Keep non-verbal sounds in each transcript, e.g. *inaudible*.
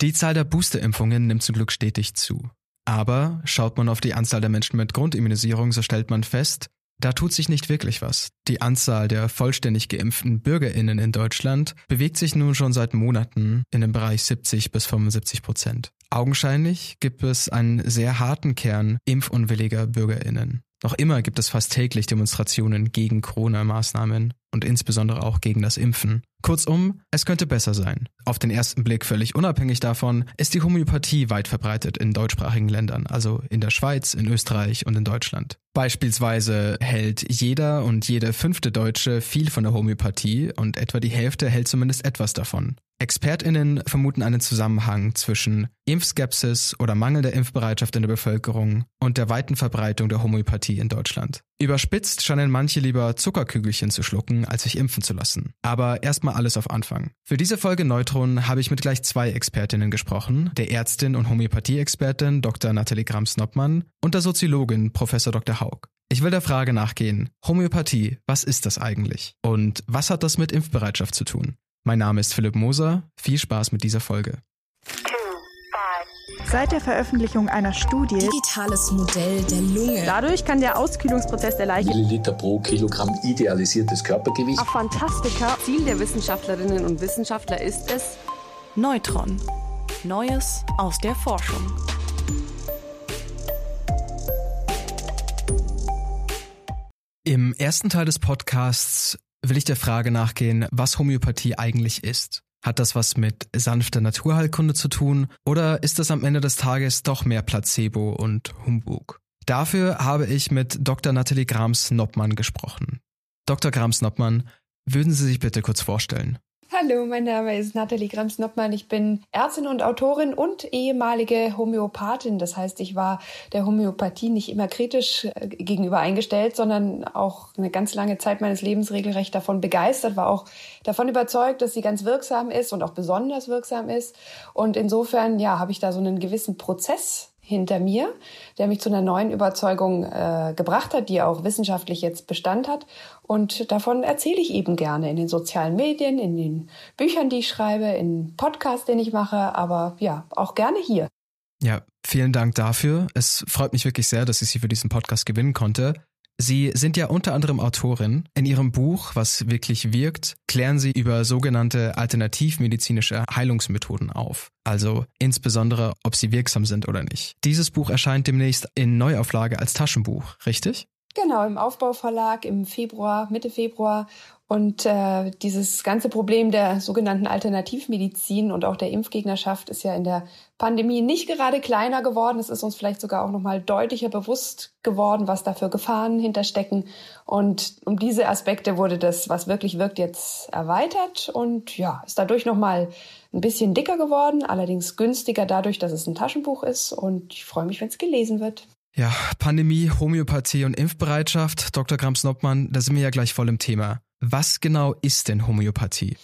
Die Zahl der Boosterimpfungen nimmt zum Glück stetig zu. Aber schaut man auf die Anzahl der Menschen mit Grundimmunisierung, so stellt man fest, da tut sich nicht wirklich was. Die Anzahl der vollständig geimpften Bürgerinnen in Deutschland bewegt sich nun schon seit Monaten in dem Bereich 70 bis 75 Prozent. Augenscheinlich gibt es einen sehr harten Kern impfunwilliger Bürgerinnen. Noch immer gibt es fast täglich Demonstrationen gegen Corona-Maßnahmen und insbesondere auch gegen das Impfen. Kurzum, es könnte besser sein. Auf den ersten Blick völlig unabhängig davon ist die Homöopathie weit verbreitet in deutschsprachigen Ländern, also in der Schweiz, in Österreich und in Deutschland. Beispielsweise hält jeder und jede fünfte Deutsche viel von der Homöopathie und etwa die Hälfte hält zumindest etwas davon. ExpertInnen vermuten einen Zusammenhang zwischen Impfskepsis oder mangelnder Impfbereitschaft in der Bevölkerung und der weiten Verbreitung der Homöopathie in Deutschland. Überspitzt scheinen manche lieber Zuckerkügelchen zu schlucken, als sich impfen zu lassen. Aber erstmal alles auf Anfang. Für diese Folge Neutron habe ich mit gleich zwei Expertinnen gesprochen, der Ärztin und Homöopathie-Expertin Dr. Nathalie Grams-Noppmann und der Soziologin Prof. Dr. Haug. Ich will der Frage nachgehen, Homöopathie, was ist das eigentlich? Und was hat das mit Impfbereitschaft zu tun? Mein Name ist Philipp Moser. Viel Spaß mit dieser Folge. Seit der Veröffentlichung einer Studie Digitales Modell der Lunge. Dadurch kann der Auskühlungsprozess der Leiche Milliliter pro Kilogramm idealisiertes Körpergewicht. auf Fantastika Ziel der Wissenschaftlerinnen und Wissenschaftler ist es, Neutron. Neues aus der Forschung. Im ersten Teil des Podcasts will ich der Frage nachgehen, was Homöopathie eigentlich ist. Hat das was mit sanfter Naturheilkunde zu tun oder ist das am Ende des Tages doch mehr Placebo und Humbug? Dafür habe ich mit Dr. Nathalie Grams-Noppmann gesprochen. Dr. Grams-Noppmann, würden Sie sich bitte kurz vorstellen? Hallo, mein Name ist Nathalie Grems-Noppmann. Ich bin Ärztin und Autorin und ehemalige Homöopathin. Das heißt, ich war der Homöopathie nicht immer kritisch äh, gegenüber eingestellt, sondern auch eine ganz lange Zeit meines Lebens regelrecht davon begeistert, war auch davon überzeugt, dass sie ganz wirksam ist und auch besonders wirksam ist. Und insofern, ja, habe ich da so einen gewissen Prozess hinter mir, der mich zu einer neuen Überzeugung äh, gebracht hat, die auch wissenschaftlich jetzt Bestand hat. Und davon erzähle ich eben gerne in den sozialen Medien, in den Büchern, die ich schreibe, in Podcasts, den ich mache, aber ja, auch gerne hier. Ja, vielen Dank dafür. Es freut mich wirklich sehr, dass ich Sie für diesen Podcast gewinnen konnte. Sie sind ja unter anderem Autorin. In Ihrem Buch, was wirklich wirkt, klären Sie über sogenannte alternativmedizinische Heilungsmethoden auf. Also insbesondere, ob sie wirksam sind oder nicht. Dieses Buch erscheint demnächst in Neuauflage als Taschenbuch, richtig? Genau, im Aufbauverlag im Februar, Mitte Februar. Und äh, dieses ganze Problem der sogenannten Alternativmedizin und auch der Impfgegnerschaft ist ja in der Pandemie nicht gerade kleiner geworden. Es ist uns vielleicht sogar auch nochmal deutlicher bewusst geworden, was da für Gefahren hinterstecken. Und um diese Aspekte wurde das, was wirklich wirkt, jetzt erweitert und ja, ist dadurch nochmal ein bisschen dicker geworden, allerdings günstiger dadurch, dass es ein Taschenbuch ist. Und ich freue mich, wenn es gelesen wird. Ja, Pandemie, Homöopathie und Impfbereitschaft. Dr. Grams-Noppmann, da sind wir ja gleich voll im Thema. Was genau ist denn Homöopathie?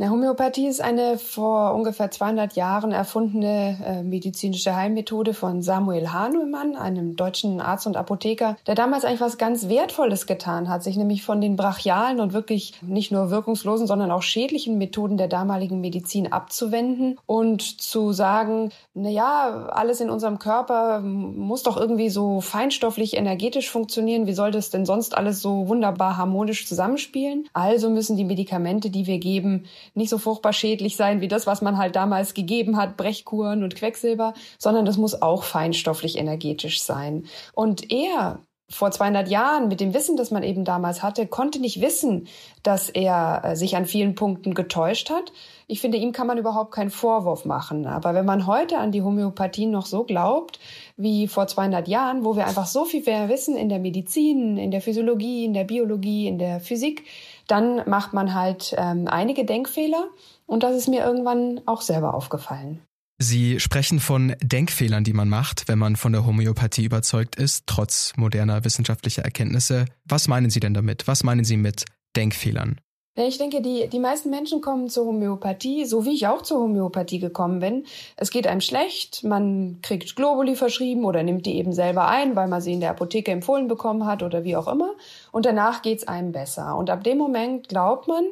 Na, Homöopathie ist eine vor ungefähr 200 Jahren erfundene äh, medizinische Heilmethode von Samuel Hahnemann, einem deutschen Arzt und Apotheker, der damals eigentlich was ganz Wertvolles getan hat, sich nämlich von den brachialen und wirklich nicht nur wirkungslosen, sondern auch schädlichen Methoden der damaligen Medizin abzuwenden und zu sagen, na ja, alles in unserem Körper muss doch irgendwie so feinstofflich energetisch funktionieren. Wie soll das denn sonst alles so wunderbar harmonisch zusammenspielen? Also müssen die Medikamente, die wir geben, nicht so furchtbar schädlich sein wie das, was man halt damals gegeben hat, Brechkuren und Quecksilber, sondern das muss auch feinstofflich energetisch sein. Und er vor 200 Jahren mit dem Wissen, das man eben damals hatte, konnte nicht wissen, dass er äh, sich an vielen Punkten getäuscht hat. Ich finde, ihm kann man überhaupt keinen Vorwurf machen. Aber wenn man heute an die Homöopathie noch so glaubt wie vor 200 Jahren, wo wir einfach so viel mehr wissen in der Medizin, in der Physiologie, in der Biologie, in der Physik, dann macht man halt ähm, einige Denkfehler. Und das ist mir irgendwann auch selber aufgefallen. Sie sprechen von Denkfehlern, die man macht, wenn man von der Homöopathie überzeugt ist, trotz moderner wissenschaftlicher Erkenntnisse. Was meinen Sie denn damit? Was meinen Sie mit Denkfehlern? Ich denke, die, die meisten Menschen kommen zur Homöopathie, so wie ich auch zur Homöopathie gekommen bin. Es geht einem schlecht, man kriegt Globuli verschrieben oder nimmt die eben selber ein, weil man sie in der Apotheke empfohlen bekommen hat oder wie auch immer. Und danach geht's einem besser. Und ab dem Moment glaubt man,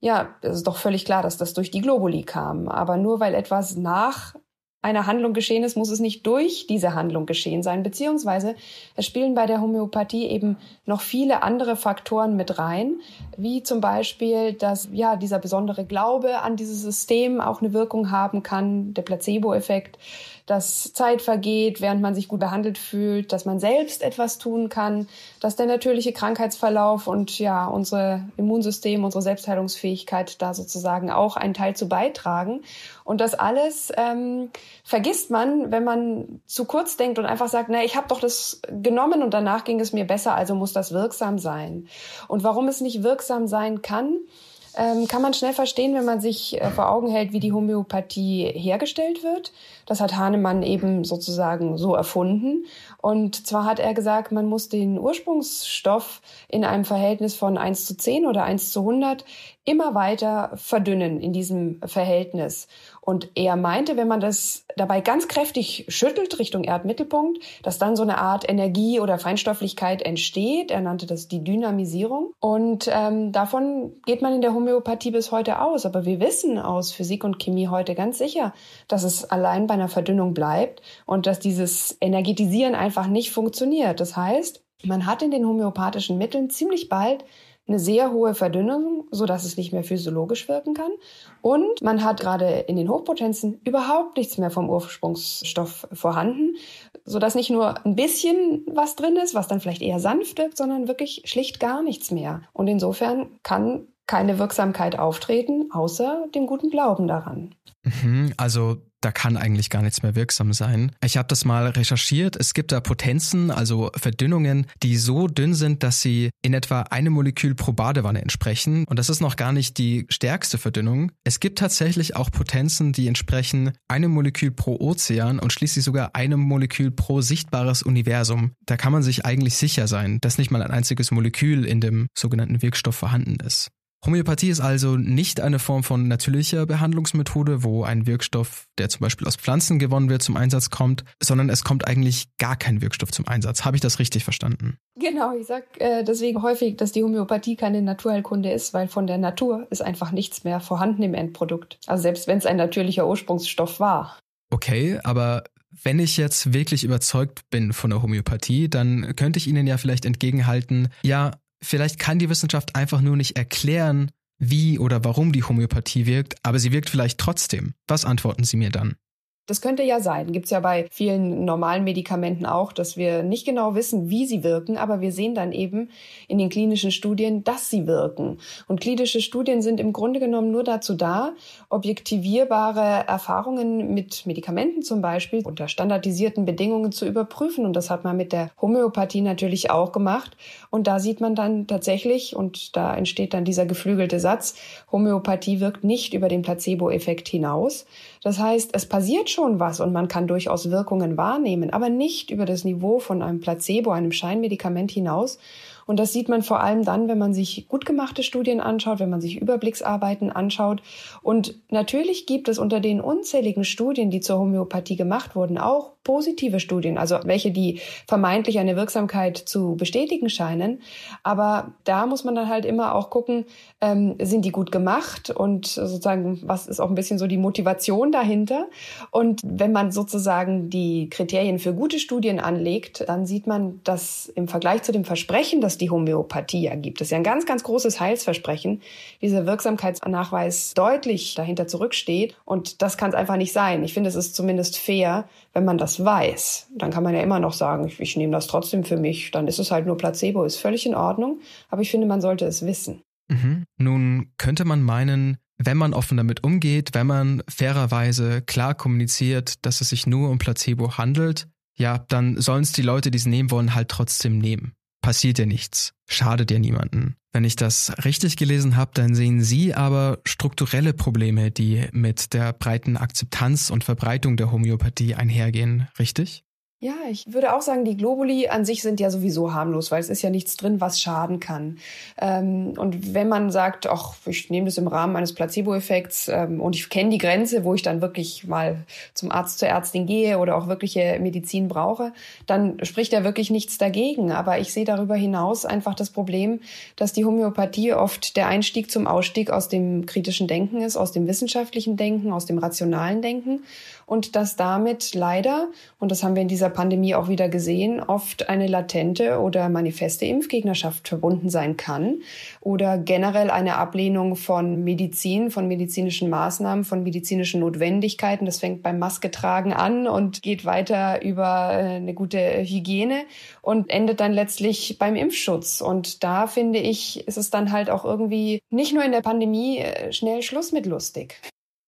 ja, es ist doch völlig klar, dass das durch die Globuli kam. Aber nur weil etwas nach einer Handlung geschehen ist, muss es nicht durch diese Handlung geschehen sein, beziehungsweise es spielen bei der Homöopathie eben noch viele andere Faktoren mit rein, wie zum Beispiel, dass ja dieser besondere Glaube an dieses System auch eine Wirkung haben kann, der Placebo-Effekt, dass Zeit vergeht, während man sich gut behandelt fühlt, dass man selbst etwas tun kann, dass der natürliche Krankheitsverlauf und ja unser Immunsystem, unsere Selbstheilungsfähigkeit da sozusagen auch einen Teil zu beitragen. Und das alles ähm, vergisst man, wenn man zu kurz denkt und einfach sagt, na, ich habe doch das genommen und danach ging es mir besser, also muss das wirksam sein. Und warum es nicht wirksam sein kann, ähm, kann man schnell verstehen, wenn man sich äh, vor Augen hält, wie die Homöopathie hergestellt wird. Das hat Hahnemann eben sozusagen so erfunden. Und zwar hat er gesagt, man muss den Ursprungsstoff in einem Verhältnis von 1 zu 10 oder 1 zu 100 immer weiter verdünnen in diesem Verhältnis. Und er meinte, wenn man das dabei ganz kräftig schüttelt Richtung Erdmittelpunkt, dass dann so eine Art Energie oder Feinstofflichkeit entsteht. Er nannte das die Dynamisierung. Und ähm, davon geht man in der Homöopathie bis heute aus. Aber wir wissen aus Physik und Chemie heute ganz sicher, dass es allein bei einer Verdünnung bleibt und dass dieses Energetisieren einfach nicht funktioniert. Das heißt, man hat in den homöopathischen Mitteln ziemlich bald eine sehr hohe Verdünnung, so dass es nicht mehr physiologisch wirken kann. Und man hat gerade in den Hochpotenzen überhaupt nichts mehr vom Ursprungsstoff vorhanden, so dass nicht nur ein bisschen was drin ist, was dann vielleicht eher sanft wirkt, sondern wirklich schlicht gar nichts mehr. Und insofern kann keine Wirksamkeit auftreten, außer dem guten Glauben daran. Mhm, also da kann eigentlich gar nichts mehr wirksam sein. Ich habe das mal recherchiert. Es gibt da Potenzen, also Verdünnungen, die so dünn sind, dass sie in etwa einem Molekül pro Badewanne entsprechen. Und das ist noch gar nicht die stärkste Verdünnung. Es gibt tatsächlich auch Potenzen, die entsprechen einem Molekül pro Ozean und schließlich sogar einem Molekül pro sichtbares Universum. Da kann man sich eigentlich sicher sein, dass nicht mal ein einziges Molekül in dem sogenannten Wirkstoff vorhanden ist. Homöopathie ist also nicht eine Form von natürlicher Behandlungsmethode, wo ein Wirkstoff, der zum Beispiel aus Pflanzen gewonnen wird, zum Einsatz kommt, sondern es kommt eigentlich gar kein Wirkstoff zum Einsatz. Habe ich das richtig verstanden? Genau, ich sage äh, deswegen häufig, dass die Homöopathie keine Naturheilkunde ist, weil von der Natur ist einfach nichts mehr vorhanden im Endprodukt. Also selbst wenn es ein natürlicher Ursprungsstoff war. Okay, aber wenn ich jetzt wirklich überzeugt bin von der Homöopathie, dann könnte ich Ihnen ja vielleicht entgegenhalten, ja, Vielleicht kann die Wissenschaft einfach nur nicht erklären, wie oder warum die Homöopathie wirkt, aber sie wirkt vielleicht trotzdem. Was antworten Sie mir dann? Das könnte ja sein. Gibt es ja bei vielen normalen Medikamenten auch, dass wir nicht genau wissen, wie sie wirken, aber wir sehen dann eben in den klinischen Studien, dass sie wirken. Und klinische Studien sind im Grunde genommen nur dazu da, objektivierbare Erfahrungen mit Medikamenten zum Beispiel unter standardisierten Bedingungen zu überprüfen. Und das hat man mit der Homöopathie natürlich auch gemacht. Und da sieht man dann tatsächlich, und da entsteht dann dieser geflügelte Satz, Homöopathie wirkt nicht über den Placebo-Effekt hinaus. Das heißt, es passiert schon was und man kann durchaus Wirkungen wahrnehmen, aber nicht über das Niveau von einem Placebo, einem Scheinmedikament hinaus. Und das sieht man vor allem dann, wenn man sich gut gemachte Studien anschaut, wenn man sich Überblicksarbeiten anschaut. Und natürlich gibt es unter den unzähligen Studien, die zur Homöopathie gemacht wurden, auch positive Studien, also welche, die vermeintlich eine Wirksamkeit zu bestätigen scheinen. Aber da muss man dann halt immer auch gucken, ähm, sind die gut gemacht und sozusagen, was ist auch ein bisschen so die Motivation dahinter. Und wenn man sozusagen die Kriterien für gute Studien anlegt, dann sieht man, dass im Vergleich zu dem Versprechen, das die Homöopathie ergibt, das ist ja ein ganz, ganz großes Heilsversprechen, dieser Wirksamkeitsnachweis deutlich dahinter zurücksteht. Und das kann es einfach nicht sein. Ich finde, es ist zumindest fair, wenn man das weiß, dann kann man ja immer noch sagen, ich, ich nehme das trotzdem für mich, dann ist es halt nur Placebo, ist völlig in Ordnung, aber ich finde, man sollte es wissen. Mhm. Nun könnte man meinen, wenn man offen damit umgeht, wenn man fairerweise klar kommuniziert, dass es sich nur um Placebo handelt, ja, dann sollen es die Leute, die es nehmen wollen, halt trotzdem nehmen. Passiert ja nichts, schadet ja niemanden. Wenn ich das richtig gelesen habe, dann sehen Sie aber strukturelle Probleme, die mit der breiten Akzeptanz und Verbreitung der Homöopathie einhergehen, richtig? Ja, ich würde auch sagen, die Globuli an sich sind ja sowieso harmlos, weil es ist ja nichts drin, was schaden kann. Ähm, und wenn man sagt, ach, ich nehme das im Rahmen eines Placebo-Effekts ähm, und ich kenne die Grenze, wo ich dann wirklich mal zum Arzt, zur Ärztin gehe oder auch wirkliche Medizin brauche, dann spricht ja wirklich nichts dagegen. Aber ich sehe darüber hinaus einfach das Problem, dass die Homöopathie oft der Einstieg zum Ausstieg aus dem kritischen Denken ist, aus dem wissenschaftlichen Denken, aus dem rationalen Denken und dass damit leider, und das haben wir in dieser Pandemie auch wieder gesehen, oft eine latente oder manifeste Impfgegnerschaft verbunden sein kann oder generell eine Ablehnung von Medizin, von medizinischen Maßnahmen, von medizinischen Notwendigkeiten. Das fängt beim Masketragen an und geht weiter über äh, eine gute Hygiene und endet dann letztlich beim Impfschutz. Und da finde ich, ist es dann halt auch irgendwie nicht nur in der Pandemie äh, schnell Schluss mit lustig.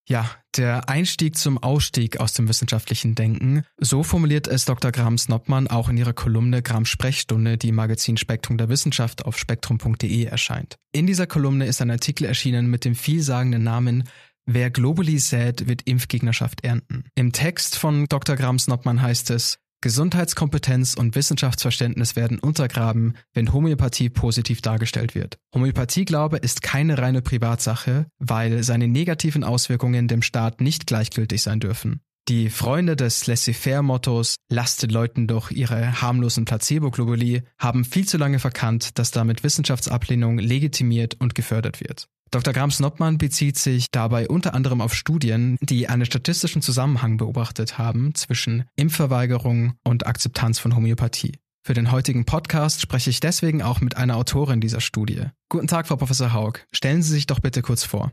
Ja, der Einstieg zum Ausstieg aus dem wissenschaftlichen Denken, so formuliert es Dr. Graham Snoppmann auch in ihrer Kolumne Graham Sprechstunde, die im Magazin Spektrum der Wissenschaft auf spektrum.de erscheint. In dieser Kolumne ist ein Artikel erschienen mit dem vielsagenden Namen Wer Globally sät, wird Impfgegnerschaft ernten. Im Text von Dr. Graham Snoppmann heißt es, Gesundheitskompetenz und Wissenschaftsverständnis werden untergraben, wenn Homöopathie positiv dargestellt wird. Homöopathieglaube ist keine reine Privatsache, weil seine negativen Auswirkungen dem Staat nicht gleichgültig sein dürfen. Die Freunde des Laissez-faire-Mottos lasst Leuten doch ihre harmlosen Placebo-Globuli haben viel zu lange verkannt, dass damit Wissenschaftsablehnung legitimiert und gefördert wird. Dr. Grams-Noppmann bezieht sich dabei unter anderem auf Studien, die einen statistischen Zusammenhang beobachtet haben zwischen Impfverweigerung und Akzeptanz von Homöopathie. Für den heutigen Podcast spreche ich deswegen auch mit einer Autorin dieser Studie. Guten Tag, Frau Professor Haug. Stellen Sie sich doch bitte kurz vor.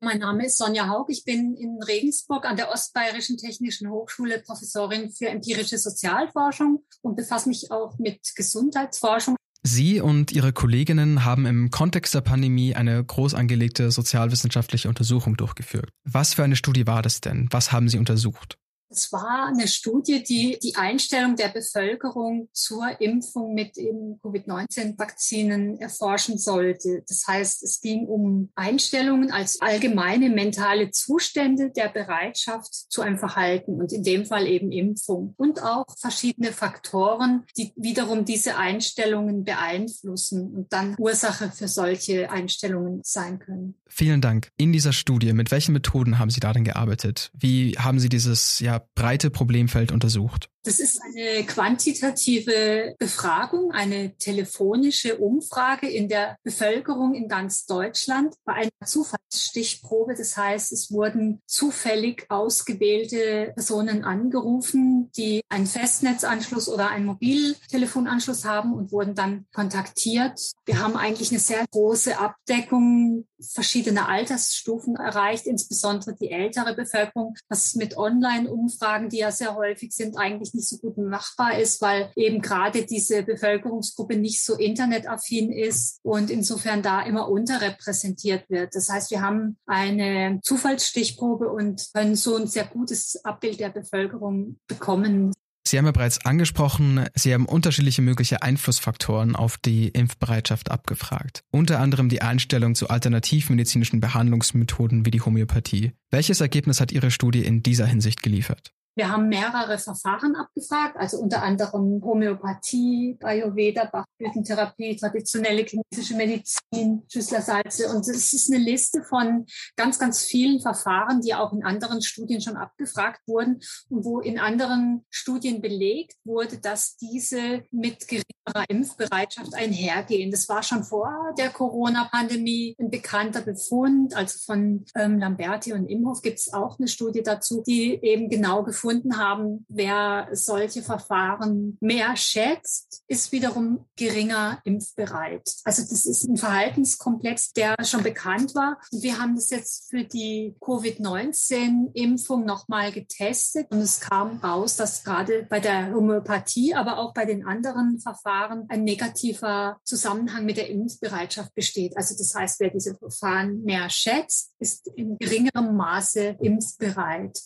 Mein Name ist Sonja Haug. Ich bin in Regensburg an der Ostbayerischen Technischen Hochschule Professorin für empirische Sozialforschung und befasse mich auch mit Gesundheitsforschung. Sie und Ihre Kolleginnen haben im Kontext der Pandemie eine groß angelegte sozialwissenschaftliche Untersuchung durchgeführt. Was für eine Studie war das denn? Was haben Sie untersucht? Es war eine Studie, die die Einstellung der Bevölkerung zur Impfung mit Covid-19-Vakzinen erforschen sollte. Das heißt, es ging um Einstellungen als allgemeine mentale Zustände der Bereitschaft zu einem Verhalten und in dem Fall eben Impfung und auch verschiedene Faktoren, die wiederum diese Einstellungen beeinflussen und dann Ursache für solche Einstellungen sein können. Vielen Dank. In dieser Studie, mit welchen Methoden haben Sie da denn gearbeitet? Wie haben Sie dieses ja, breite Problemfeld untersucht? Das ist eine quantitative Befragung, eine telefonische Umfrage in der Bevölkerung in ganz Deutschland bei einer Zufallsstichprobe. Das heißt, es wurden zufällig ausgewählte Personen angerufen, die einen Festnetzanschluss oder einen Mobiltelefonanschluss haben und wurden dann kontaktiert. Wir haben eigentlich eine sehr große Abdeckung verschiedener Altersstufen erreicht, insbesondere die ältere Bevölkerung, was mit Online-Umfragen, die ja sehr häufig sind, eigentlich nicht so gut machbar ist, weil eben gerade diese Bevölkerungsgruppe nicht so internetaffin ist und insofern da immer unterrepräsentiert wird. Das heißt, wir haben eine Zufallsstichprobe und können so ein sehr gutes Abbild der Bevölkerung bekommen. Sie haben ja bereits angesprochen, Sie haben unterschiedliche mögliche Einflussfaktoren auf die Impfbereitschaft abgefragt. Unter anderem die Einstellung zu alternativmedizinischen Behandlungsmethoden wie die Homöopathie. Welches Ergebnis hat Ihre Studie in dieser Hinsicht geliefert? Wir haben mehrere Verfahren abgefragt, also unter anderem Homöopathie, Ayurveda, Bachblütentherapie, traditionelle chinesische Medizin, Schüsslersalze. Und es ist eine Liste von ganz, ganz vielen Verfahren, die auch in anderen Studien schon abgefragt wurden und wo in anderen Studien belegt wurde, dass diese mit geringerer Impfbereitschaft einhergehen. Das war schon vor der Corona-Pandemie ein bekannter Befund. Also von ähm, Lamberti und Imhoff gibt es auch eine Studie dazu, die eben genau gefunden haben, wer solche Verfahren mehr schätzt, ist wiederum geringer impfbereit. Also das ist ein Verhaltenskomplex, der schon bekannt war. Und wir haben das jetzt für die Covid-19-Impfung nochmal getestet und es kam raus, dass gerade bei der Homöopathie, aber auch bei den anderen Verfahren ein negativer Zusammenhang mit der Impfbereitschaft besteht. Also das heißt, wer diese Verfahren mehr schätzt, ist in geringerem Maße impfbereit.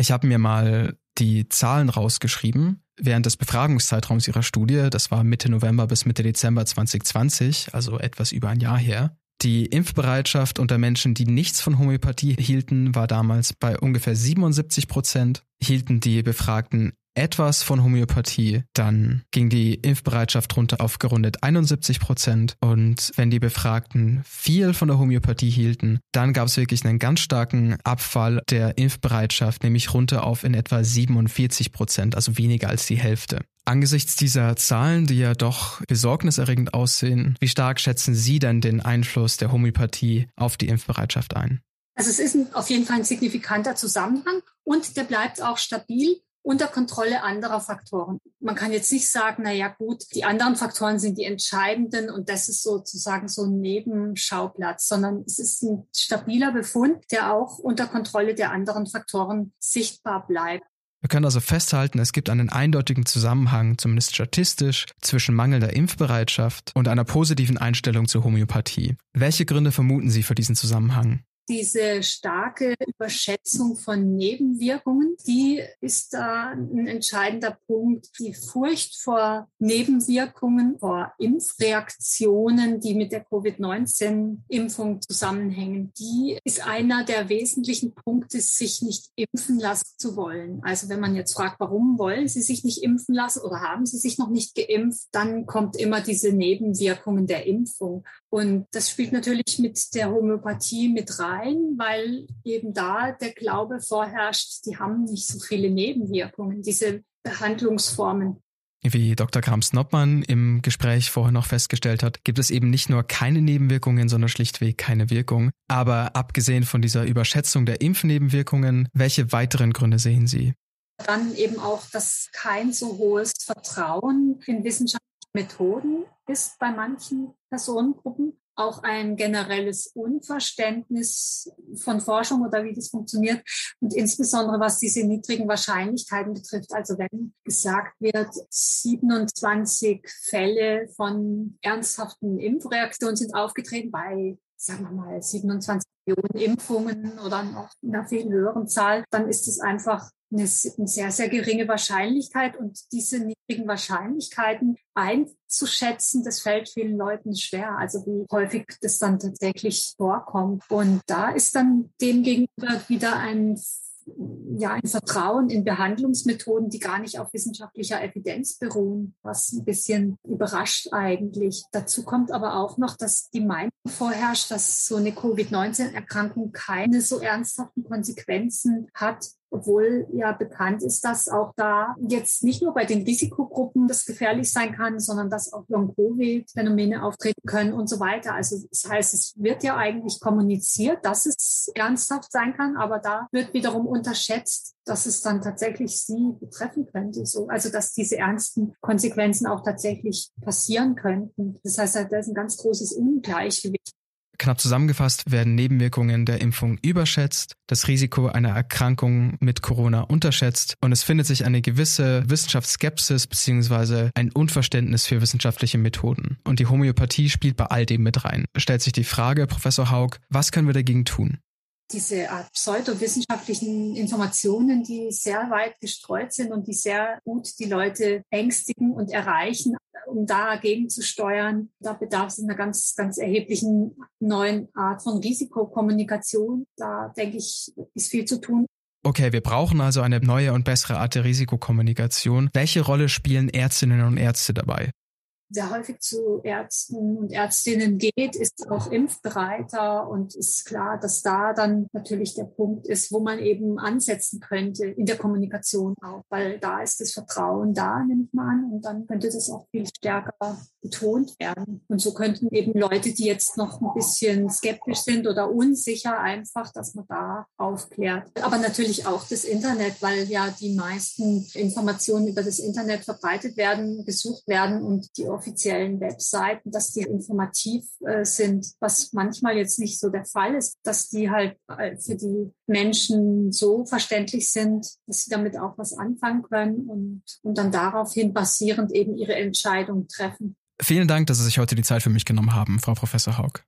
Ich habe mir mal die Zahlen rausgeschrieben während des Befragungszeitraums ihrer Studie. Das war Mitte November bis Mitte Dezember 2020, also etwas über ein Jahr her. Die Impfbereitschaft unter Menschen, die nichts von Homöopathie hielten, war damals bei ungefähr 77 Prozent. Hielten die Befragten etwas von Homöopathie, dann ging die Impfbereitschaft runter auf gerundet 71 Prozent. Und wenn die Befragten viel von der Homöopathie hielten, dann gab es wirklich einen ganz starken Abfall der Impfbereitschaft, nämlich runter auf in etwa 47 Prozent, also weniger als die Hälfte. Angesichts dieser Zahlen, die ja doch besorgniserregend aussehen, wie stark schätzen Sie denn den Einfluss der Homöopathie auf die Impfbereitschaft ein? Also es ist ein, auf jeden Fall ein signifikanter Zusammenhang und der bleibt auch stabil unter Kontrolle anderer Faktoren. Man kann jetzt nicht sagen, na ja, gut, die anderen Faktoren sind die entscheidenden und das ist sozusagen so ein Nebenschauplatz, sondern es ist ein stabiler Befund, der auch unter Kontrolle der anderen Faktoren sichtbar bleibt. Wir können also festhalten, es gibt einen eindeutigen Zusammenhang, zumindest statistisch, zwischen mangelnder Impfbereitschaft und einer positiven Einstellung zur Homöopathie. Welche Gründe vermuten Sie für diesen Zusammenhang? Diese starke Überschätzung von Nebenwirkungen, die ist da ein entscheidender Punkt. Die Furcht vor Nebenwirkungen, vor Impfreaktionen, die mit der Covid-19-Impfung zusammenhängen, die ist einer der wesentlichen Punkte, sich nicht impfen lassen zu wollen. Also wenn man jetzt fragt, warum wollen Sie sich nicht impfen lassen oder haben Sie sich noch nicht geimpft, dann kommt immer diese Nebenwirkungen der Impfung. Und das spielt natürlich mit der Homöopathie mit rein, weil eben da der Glaube vorherrscht, die haben nicht so viele Nebenwirkungen, diese Behandlungsformen. Wie Dr. Krams-Noppmann im Gespräch vorher noch festgestellt hat, gibt es eben nicht nur keine Nebenwirkungen, sondern schlichtweg keine Wirkung. Aber abgesehen von dieser Überschätzung der Impfnebenwirkungen, welche weiteren Gründe sehen Sie? Dann eben auch, dass kein so hohes Vertrauen in wissenschaftliche Methoden ist bei manchen Personengruppen auch ein generelles Unverständnis von Forschung oder wie das funktioniert und insbesondere was diese niedrigen Wahrscheinlichkeiten betrifft. Also wenn gesagt wird, 27 Fälle von ernsthaften Impfreaktionen sind aufgetreten bei, sagen wir mal, 27 Millionen Impfungen oder noch einer viel höheren Zahl, dann ist es einfach eine, sehr, sehr geringe Wahrscheinlichkeit und diese niedrigen Wahrscheinlichkeiten einzuschätzen, das fällt vielen Leuten schwer, also wie häufig das dann tatsächlich vorkommt. Und da ist dann dem gegenüber wieder ein ja, ein Vertrauen in Behandlungsmethoden, die gar nicht auf wissenschaftlicher Evidenz beruhen, was ein bisschen überrascht eigentlich. Dazu kommt aber auch noch, dass die Meinung vorherrscht, dass so eine Covid-19-Erkrankung keine so ernsthaften Konsequenzen hat, obwohl ja bekannt ist, dass auch da jetzt nicht nur bei den Risikogruppen das gefährlich sein kann, sondern dass auch Long-Covid-Phänomene auftreten können und so weiter. Also das heißt, es wird ja eigentlich kommuniziert, dass es ernsthaft sein kann, aber da wird wiederum unterschätzt, dass es dann tatsächlich sie betreffen könnte. So, also dass diese ernsten Konsequenzen auch tatsächlich passieren könnten. Das heißt, da ist ein ganz großes Ungleichgewicht. Knapp zusammengefasst werden Nebenwirkungen der Impfung überschätzt, das Risiko einer Erkrankung mit Corona unterschätzt und es findet sich eine gewisse Wissenschaftsskepsis bzw. ein Unverständnis für wissenschaftliche Methoden. Und die Homöopathie spielt bei all dem mit rein. Stellt sich die Frage, Professor Haug, was können wir dagegen tun? Diese Art pseudowissenschaftlichen Informationen, die sehr weit gestreut sind und die sehr gut die Leute ängstigen und erreichen, um dagegen zu steuern. Da bedarf es einer ganz, ganz erheblichen neuen Art von Risikokommunikation. Da denke ich, ist viel zu tun. Okay, wir brauchen also eine neue und bessere Art der Risikokommunikation. Welche Rolle spielen Ärztinnen und Ärzte dabei? Sehr häufig zu Ärzten und Ärztinnen geht, ist auch impfbereiter und ist klar, dass da dann natürlich der Punkt ist, wo man eben ansetzen könnte in der Kommunikation auch, weil da ist das Vertrauen da, nehme ich mal an, und dann könnte das auch viel stärker betont werden. Und so könnten eben Leute, die jetzt noch ein bisschen skeptisch sind oder unsicher, einfach, dass man da aufklärt. Aber natürlich auch das Internet, weil ja die meisten Informationen über das Internet verbreitet werden, gesucht werden und die offiziellen Webseiten, dass die informativ äh, sind, was manchmal jetzt nicht so der Fall ist, dass die halt äh, für die Menschen so verständlich sind, dass sie damit auch was anfangen können und, und dann daraufhin basierend eben ihre Entscheidung treffen. Vielen Dank, dass Sie sich heute die Zeit für mich genommen haben, Frau Professor Haug.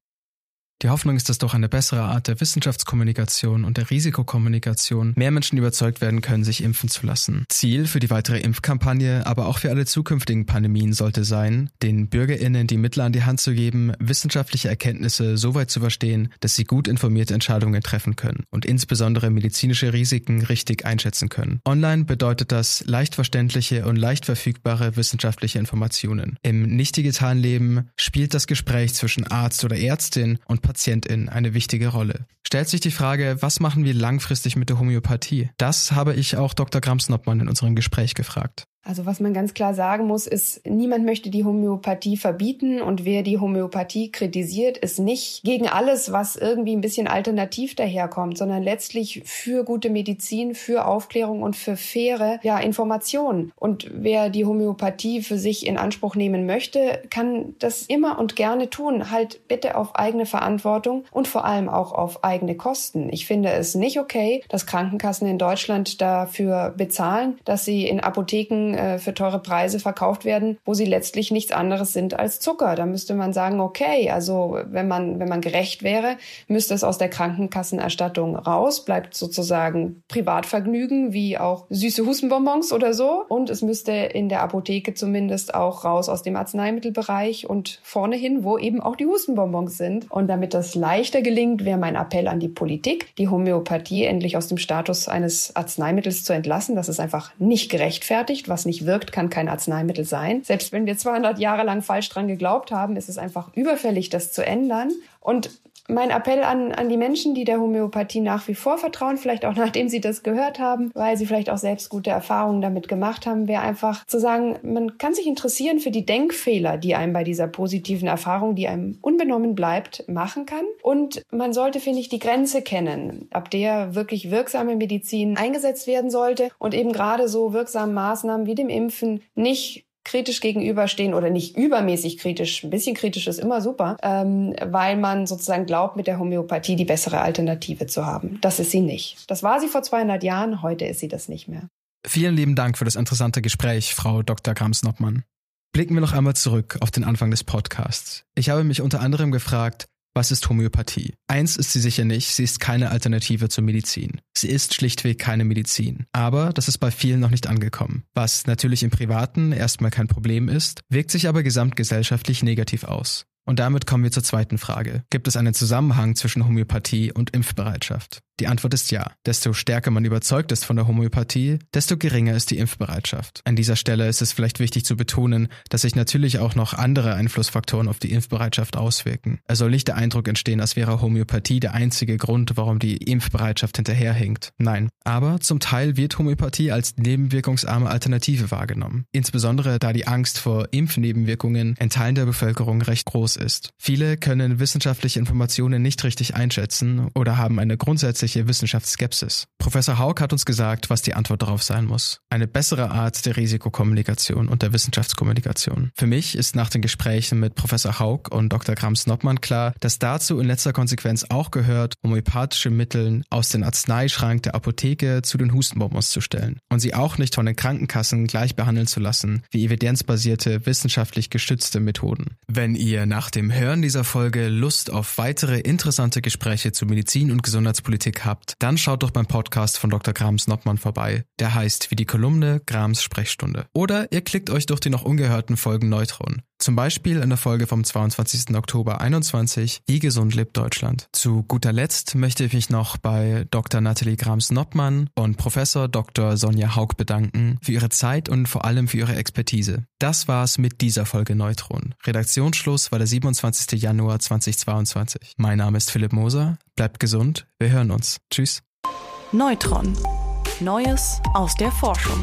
Die Hoffnung ist, dass durch eine bessere Art der Wissenschaftskommunikation und der Risikokommunikation mehr Menschen überzeugt werden können, sich impfen zu lassen. Ziel für die weitere Impfkampagne, aber auch für alle zukünftigen Pandemien sollte sein, den BürgerInnen die Mittel an die Hand zu geben, wissenschaftliche Erkenntnisse so weit zu verstehen, dass sie gut informierte Entscheidungen treffen können und insbesondere medizinische Risiken richtig einschätzen können. Online bedeutet das leicht verständliche und leicht verfügbare wissenschaftliche Informationen. Im nicht digitalen Leben spielt das Gespräch zwischen Arzt oder Ärztin und Patientin eine wichtige Rolle. Stellt sich die Frage, was machen wir langfristig mit der Homöopathie? Das habe ich auch Dr. Grams-Noppmann in unserem Gespräch gefragt. Also was man ganz klar sagen muss, ist, niemand möchte die Homöopathie verbieten und wer die Homöopathie kritisiert, ist nicht gegen alles, was irgendwie ein bisschen alternativ daherkommt, sondern letztlich für gute Medizin, für Aufklärung und für faire ja, Informationen. Und wer die Homöopathie für sich in Anspruch nehmen möchte, kann das immer und gerne tun. Halt bitte auf eigene Verantwortung und vor allem auch auf eigene Kosten. Ich finde es nicht okay, dass Krankenkassen in Deutschland dafür bezahlen, dass sie in Apotheken äh, für teure Preise verkauft werden, wo sie letztlich nichts anderes sind als Zucker. Da müsste man sagen, okay, also wenn man, wenn man gerecht wäre, müsste es aus der Krankenkassenerstattung raus, bleibt sozusagen Privatvergnügen wie auch süße Hustenbonbons oder so. Und es müsste in der Apotheke zumindest auch raus aus dem Arzneimittelbereich und vorne hin, wo eben auch die Hustenbonbons sind. Und damit das leichter gelingt, wäre mein Appell an die Politik, die Homöopathie endlich aus dem Status eines Arzneimittels zu entlassen. Das ist einfach nicht gerechtfertigt, was was nicht wirkt, kann kein Arzneimittel sein. Selbst wenn wir 200 Jahre lang falsch dran geglaubt haben, ist es einfach überfällig, das zu ändern. Und mein Appell an, an die Menschen, die der Homöopathie nach wie vor vertrauen, vielleicht auch *laughs* nachdem sie das gehört haben, weil sie vielleicht auch selbst gute Erfahrungen damit gemacht haben, wäre einfach zu sagen, man kann sich interessieren für die Denkfehler, die einem bei dieser positiven Erfahrung, die einem unbenommen bleibt, machen kann. Und man sollte, finde ich, die Grenze kennen, ab der wirklich wirksame Medizin eingesetzt werden sollte und eben gerade so wirksame Maßnahmen wie dem Impfen nicht kritisch gegenüberstehen oder nicht übermäßig kritisch, ein bisschen kritisch ist immer super, ähm, weil man sozusagen glaubt, mit der Homöopathie die bessere Alternative zu haben. Das ist sie nicht. Das war sie vor 200 Jahren, heute ist sie das nicht mehr. Vielen lieben Dank für das interessante Gespräch, Frau Dr. Grams-Noppmann. Blicken wir noch einmal zurück auf den Anfang des Podcasts. Ich habe mich unter anderem gefragt, was ist Homöopathie? Eins ist sie sicher nicht, sie ist keine Alternative zur Medizin. Sie ist schlichtweg keine Medizin. Aber das ist bei vielen noch nicht angekommen. Was natürlich im Privaten erstmal kein Problem ist, wirkt sich aber gesamtgesellschaftlich negativ aus. Und damit kommen wir zur zweiten Frage. Gibt es einen Zusammenhang zwischen Homöopathie und Impfbereitschaft? Die Antwort ist ja. Desto stärker man überzeugt ist von der Homöopathie, desto geringer ist die Impfbereitschaft. An dieser Stelle ist es vielleicht wichtig zu betonen, dass sich natürlich auch noch andere Einflussfaktoren auf die Impfbereitschaft auswirken. Es soll nicht der Eindruck entstehen, als wäre Homöopathie der einzige Grund, warum die Impfbereitschaft hinterherhinkt. Nein. Aber zum Teil wird Homöopathie als nebenwirkungsarme Alternative wahrgenommen. Insbesondere da die Angst vor Impfnebenwirkungen in Teilen der Bevölkerung recht groß ist. Viele können wissenschaftliche Informationen nicht richtig einschätzen oder haben eine grundsätzliche grundsätzliche Wissenschaftsskepsis. Professor Haug hat uns gesagt, was die Antwort darauf sein muss. Eine bessere Art der Risikokommunikation und der Wissenschaftskommunikation. Für mich ist nach den Gesprächen mit Professor Haug und Dr. Grams-Noppmann klar, dass dazu in letzter Konsequenz auch gehört, homöopathische Mittel aus dem Arzneischrank der Apotheke zu den Hustenbonbons zu stellen und sie auch nicht von den Krankenkassen gleich behandeln zu lassen wie evidenzbasierte, wissenschaftlich gestützte Methoden. Wenn ihr nach dem Hören dieser Folge Lust auf weitere interessante Gespräche zu Medizin und Gesundheitspolitik Politik habt, dann schaut doch beim Podcast von Dr. Grams Noppmann vorbei. Der heißt wie die Kolumne Grams Sprechstunde. Oder ihr klickt euch durch die noch ungehörten Folgen Neutron. Zum Beispiel in der Folge vom 22. Oktober 21, Wie gesund lebt Deutschland. Zu guter Letzt möchte ich mich noch bei Dr. Nathalie Grams-Noppmann und Professor Dr. Sonja Haug bedanken für ihre Zeit und vor allem für ihre Expertise. Das war's mit dieser Folge Neutron. Redaktionsschluss war der 27. Januar 2022. Mein Name ist Philipp Moser. Bleibt gesund. Wir hören uns. Tschüss. Neutron. Neues aus der Forschung.